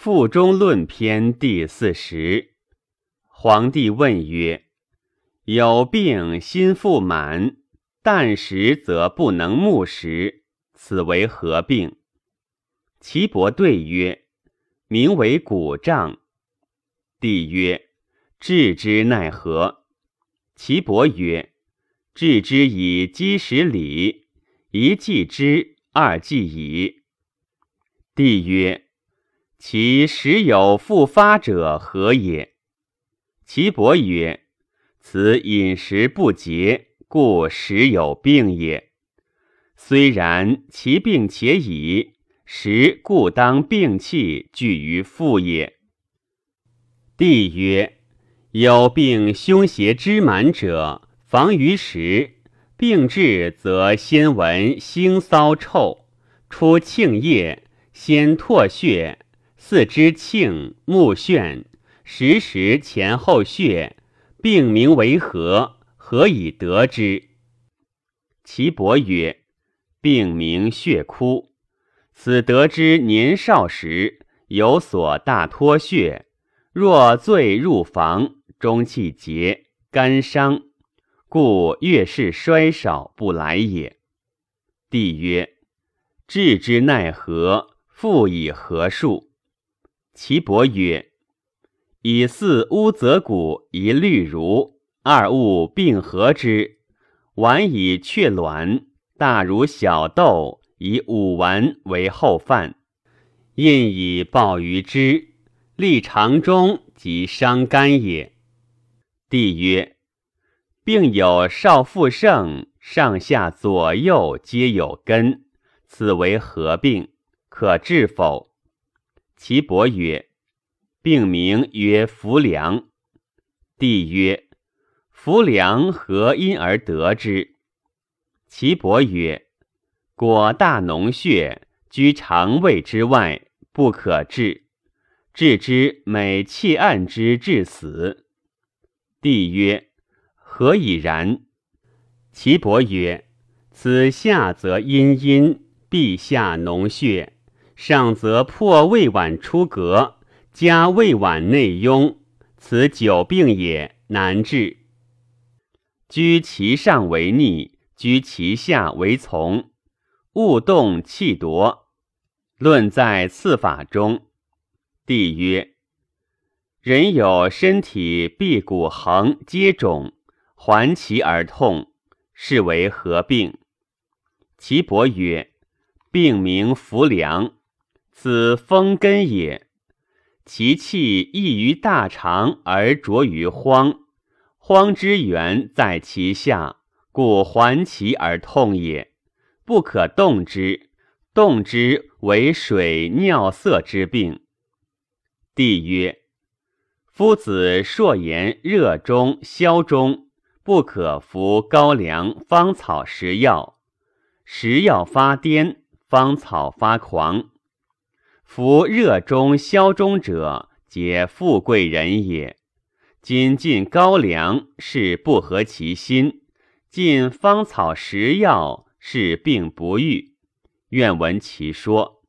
腹中论篇第四十。皇帝问曰：“有病心腹满，旦食则不能目食，此为何病？”岐伯对曰：“名为骨胀。”帝曰：“治之奈何？”岐伯曰：“治之以积食礼，一剂之，二剂矣。”帝曰：“其时有复发者何也？”岐伯曰：“此饮食不节，故时有病也。虽然，其病且已，时故当病气聚于腹也。”帝曰：“有病胸胁之满者，防于时，病至则先闻腥骚臭，出庆液。”先唾血，四肢庆，目眩，时时前后血，病名为何？何以得之？岐伯曰：病名血枯。此得之年少时，有所大脱血，若醉入房，中气结，肝伤，故月事衰少不来也。帝曰：治之奈何？复以何数？岐伯曰：“以四乌泽谷一绿如二物并合之，丸以雀卵，大如小豆，以五丸为后饭，印以鲍鱼之，立肠中即伤肝也。”帝曰：“病有少腹盛，上下左右皆有根，此为何病？”可治否？岐伯曰：“病名曰浮梁。”帝曰：“浮梁何因而得之？”岐伯曰：“果大脓血居肠胃之外，不可治。治之，每气按之，致死。”帝曰：“何以然？”岐伯曰：“此下则阴阴，必下脓血。”上则破胃脘出膈，加胃脘内壅，此久病也，难治。居其上为逆，居其下为从，勿动气夺。论在次法中。帝曰：人有身体臂骨横皆肿，环其而痛，是为何病？岐伯曰：病名浮梁。此风根也，其气溢于大肠而着于荒，荒之源在其下，故环其而痛也。不可动之，动之为水尿色之病。帝曰：夫子硕言热中消中，不可服高粱芳草食药，食药发癫，芳草发狂。夫热中消中者，皆富贵人也。今进高粱，是不合其心；进芳草食药，是病不愈。愿闻其说。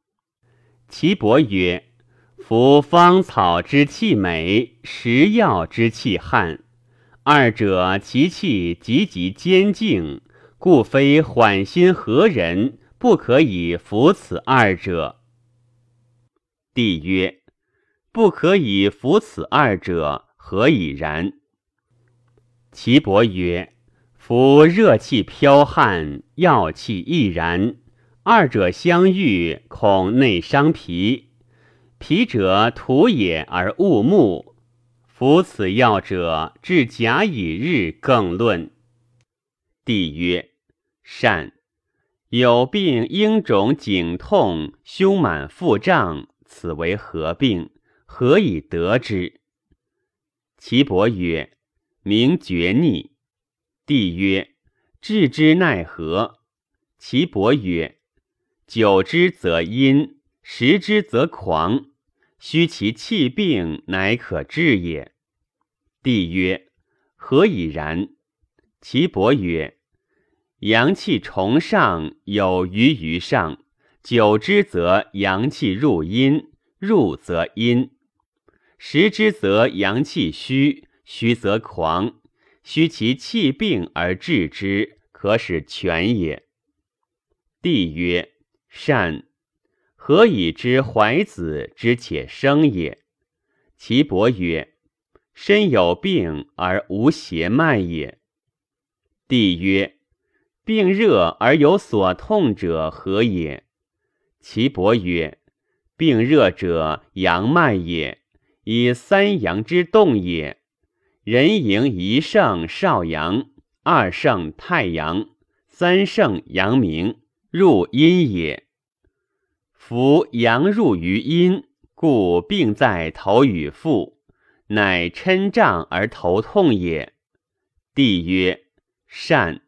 岐伯曰：夫芳草之气美，食药之气悍，二者其气极极坚静，故非缓心何人不可以服此二者。帝曰：“不可以服此二者，何以然？”岐伯曰：“夫热气剽悍，药气亦然，二者相遇，恐内伤脾。脾者土也而物木，服此药者，至甲乙日更论。”帝曰：“善。有病应肿颈痛，胸满腹胀。”此为何病？何以得之？岐伯曰：“名厥逆。”帝曰：“治之奈何？”岐伯曰：“久之则阴，食之则狂，虚其气病，乃可治也。”帝曰：“何以然？”岐伯曰：“阳气重上，有余于上。”久之则阳气入阴，入则阴。食之则阳气虚，虚则狂。虚其气病而治之，可使全也。帝曰：善。何以知怀子之且生也？其伯曰：身有病而无邪脉也。帝曰：病热而有所痛者何也？其伯曰：病热者阳脉也。以三阳之动也，人迎一盛少阳，二盛太阳，三盛阳明，入阴也。夫阳入于阴，故病在头与腹，乃嗔胀而头痛也。帝曰：善。